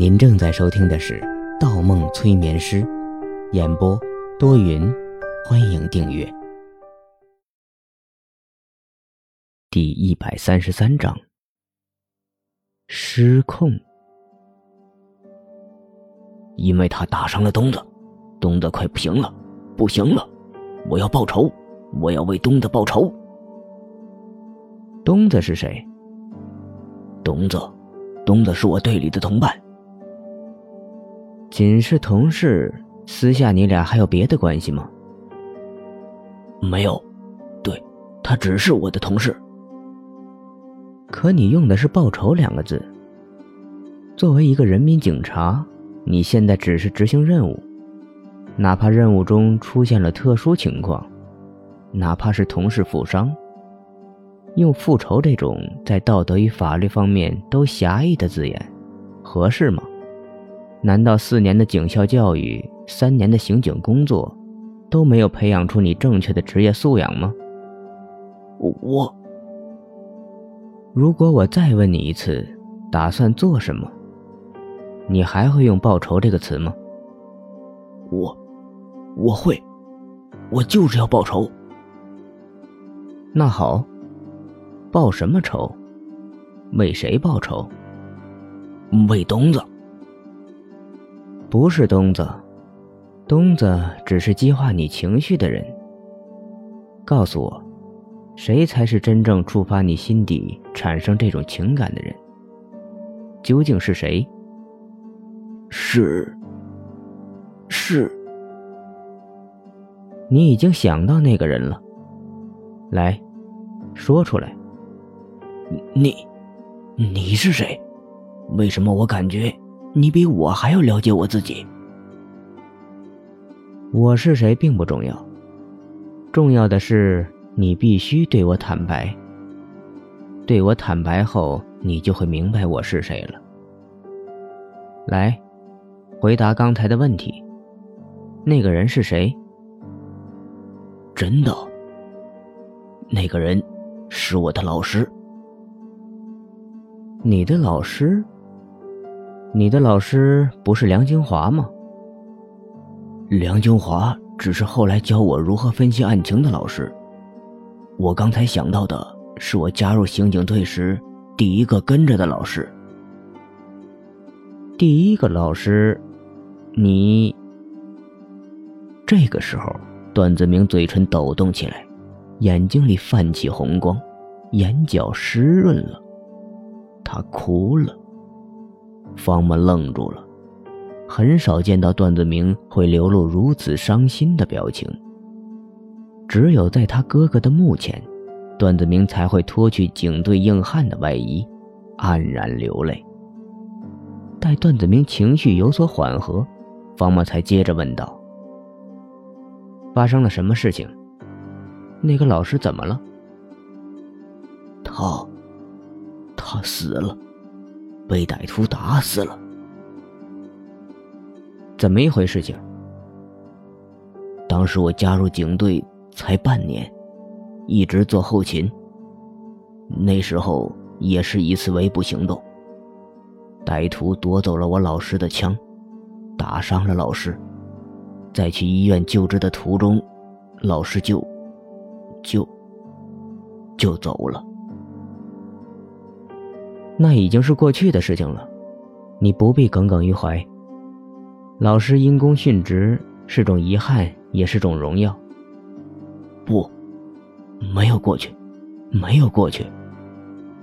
您正在收听的是《盗梦催眠师》，演播多云，欢迎订阅。第一百三十三章，失控。因为他打伤了东子，东子快不行了，不行了，我要报仇，我要为东子报仇。东子是谁？东子，东子是我队里的同伴。仅是同事，私下你俩还有别的关系吗？没有，对，他只是我的同事。可你用的是“报仇”两个字。作为一个人民警察。你现在只是执行任务，哪怕任务中出现了特殊情况，哪怕是同事负伤，用复仇这种在道德与法律方面都狭义的字眼，合适吗？难道四年的警校教育、三年的刑警工作，都没有培养出你正确的职业素养吗？我，如果我再问你一次，打算做什么？你还会用“报仇”这个词吗？我，我会，我就是要报仇。那好，报什么仇？为谁报仇？为东子。不是东子，东子只是激化你情绪的人。告诉我，谁才是真正触发你心底产生这种情感的人？究竟是谁？是，是，你已经想到那个人了。来，说出来。你，你是谁？为什么我感觉你比我还要了解我自己？我是谁并不重要，重要的是你必须对我坦白。对我坦白后，你就会明白我是谁了。来。回答刚才的问题，那个人是谁？真的，那个人是我的老师。你的老师？你的老师不是梁京华吗？梁京华只是后来教我如何分析案情的老师。我刚才想到的是我加入刑警队时第一个跟着的老师。第一个老师。你这个时候，段子明嘴唇抖动起来，眼睛里泛起红光，眼角湿润了，他哭了。方木愣住了，很少见到段子明会流露如此伤心的表情。只有在他哥哥的墓前，段子明才会脱去警队硬汉的外衣，黯然流泪。待段子明情绪有所缓和。方墨才接着问道：“发生了什么事情？那个老师怎么了？他，他死了，被歹徒打死了。怎么一回事？情？当时我加入警队才半年，一直做后勤。那时候也是一次围捕行动，歹徒夺走了我老师的枪。”打伤了老师，在去医院救治的途中，老师就就就走了。那已经是过去的事情了，你不必耿耿于怀。老师因公殉职是种遗憾，也是种荣耀。不，没有过去，没有过去。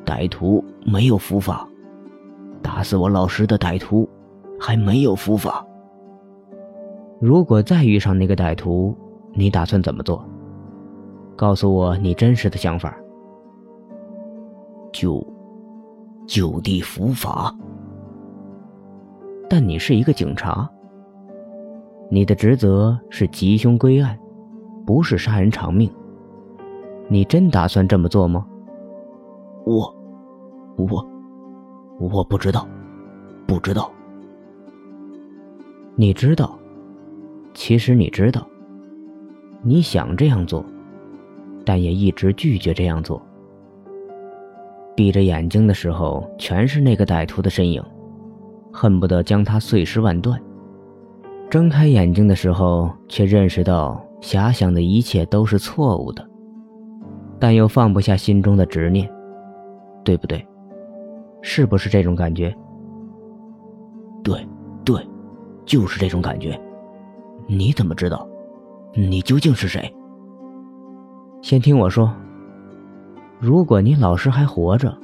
歹徒没有伏法，打死我老师的歹徒还没有伏法。如果再遇上那个歹徒，你打算怎么做？告诉我你真实的想法。就就地伏法。但你是一个警察，你的职责是缉凶归案，不是杀人偿命。你真打算这么做吗？我，我，我不知道，不知道。你知道。其实你知道，你想这样做，但也一直拒绝这样做。闭着眼睛的时候，全是那个歹徒的身影，恨不得将他碎尸万段。睁开眼睛的时候，却认识到遐想的一切都是错误的，但又放不下心中的执念，对不对？是不是这种感觉？对，对，就是这种感觉。你怎么知道？你究竟是谁？先听我说。如果你老师还活着，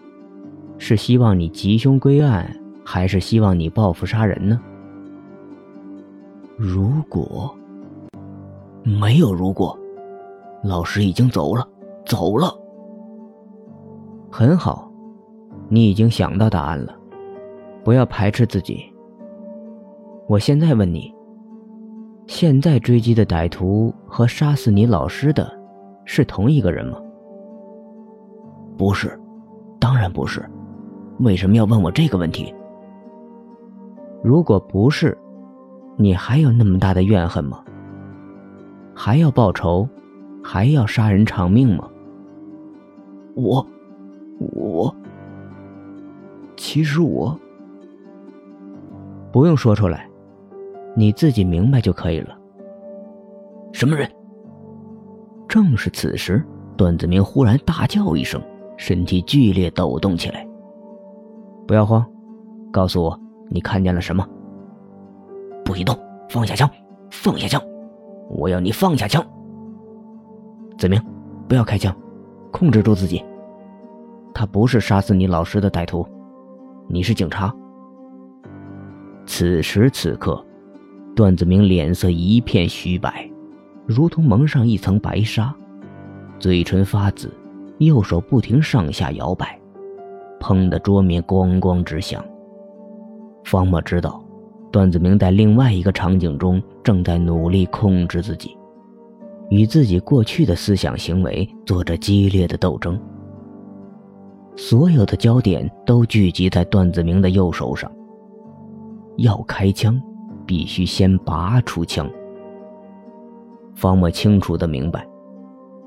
是希望你吉凶归案，还是希望你报复杀人呢？如果没有如果，老师已经走了，走了。很好，你已经想到答案了，不要排斥自己。我现在问你。现在追击的歹徒和杀死你老师的，是同一个人吗？不是，当然不是。为什么要问我这个问题？如果不是，你还有那么大的怨恨吗？还要报仇，还要杀人偿命吗？我，我，其实我不用说出来。你自己明白就可以了。什么人？正是此时，段子明忽然大叫一声，身体剧烈抖动起来。不要慌，告诉我你看见了什么。不许动！放下枪！放下枪！我要你放下枪！子明，不要开枪，控制住自己。他不是杀死你老师的歹徒，你是警察。此时此刻。段子明脸色一片虚白，如同蒙上一层白纱，嘴唇发紫，右手不停上下摇摆，砰的桌面咣咣直响。方墨知道，段子明在另外一个场景中正在努力控制自己，与自己过去的思想行为做着激烈的斗争。所有的焦点都聚集在段子明的右手上，要开枪。必须先拔出枪。方墨清楚的明白，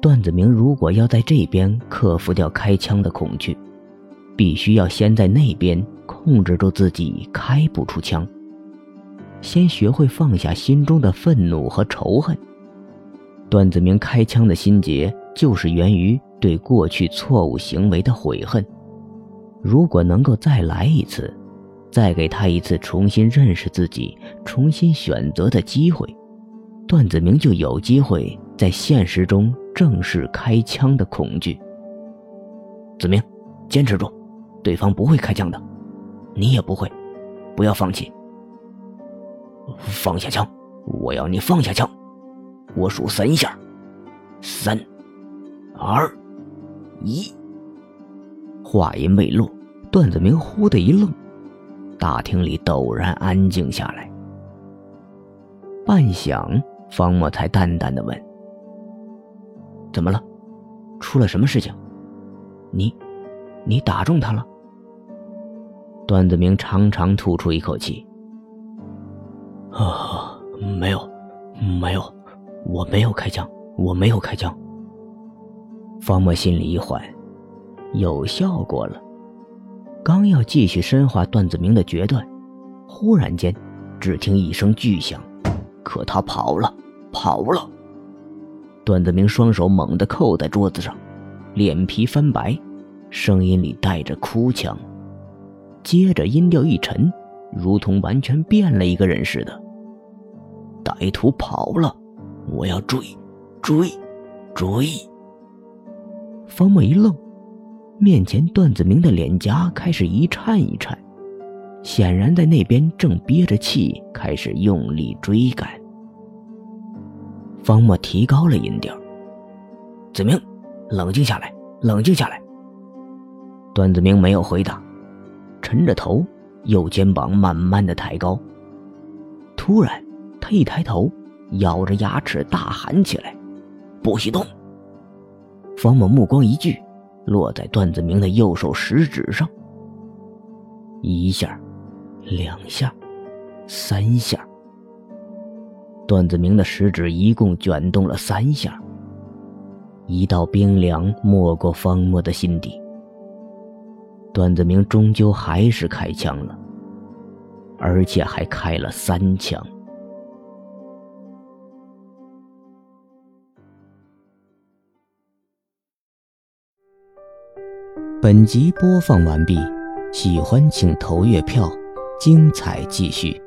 段子明如果要在这边克服掉开枪的恐惧，必须要先在那边控制住自己开不出枪，先学会放下心中的愤怒和仇恨。段子明开枪的心结，就是源于对过去错误行为的悔恨。如果能够再来一次。再给他一次重新认识自己、重新选择的机会，段子明就有机会在现实中正式开枪的恐惧。子明，坚持住，对方不会开枪的，你也不会，不要放弃。放下枪，我要你放下枪，我数三下，三、二、一。话音未落，段子明忽的一愣。大厅里陡然安静下来，半晌，方墨才淡淡的问：“怎么了？出了什么事情？你，你打中他了？”段子明长长吐出一口气：“啊，没有，没有，我没有开枪，我没有开枪。”方墨心里一缓，有效果了。刚要继续深化段子明的决断，忽然间，只听一声巨响，可他跑了，跑了。段子明双手猛地扣在桌子上，脸皮翻白，声音里带着哭腔，接着音调一沉，如同完全变了一个人似的。歹徒跑了，我要追，追，追。方墨一愣。面前段子明的脸颊开始一颤一颤，显然在那边正憋着气，开始用力追赶。方墨提高了音调：“子明，冷静下来，冷静下来。”段子明没有回答，沉着头，右肩膀慢慢的抬高。突然，他一抬头，咬着牙齿大喊起来：“不许动！”方墨目光一聚。落在段子明的右手食指上，一下，两下，三下。段子明的食指一共卷动了三下，一道冰凉没过方墨的心底。段子明终究还是开枪了，而且还开了三枪。本集播放完毕，喜欢请投月票，精彩继续。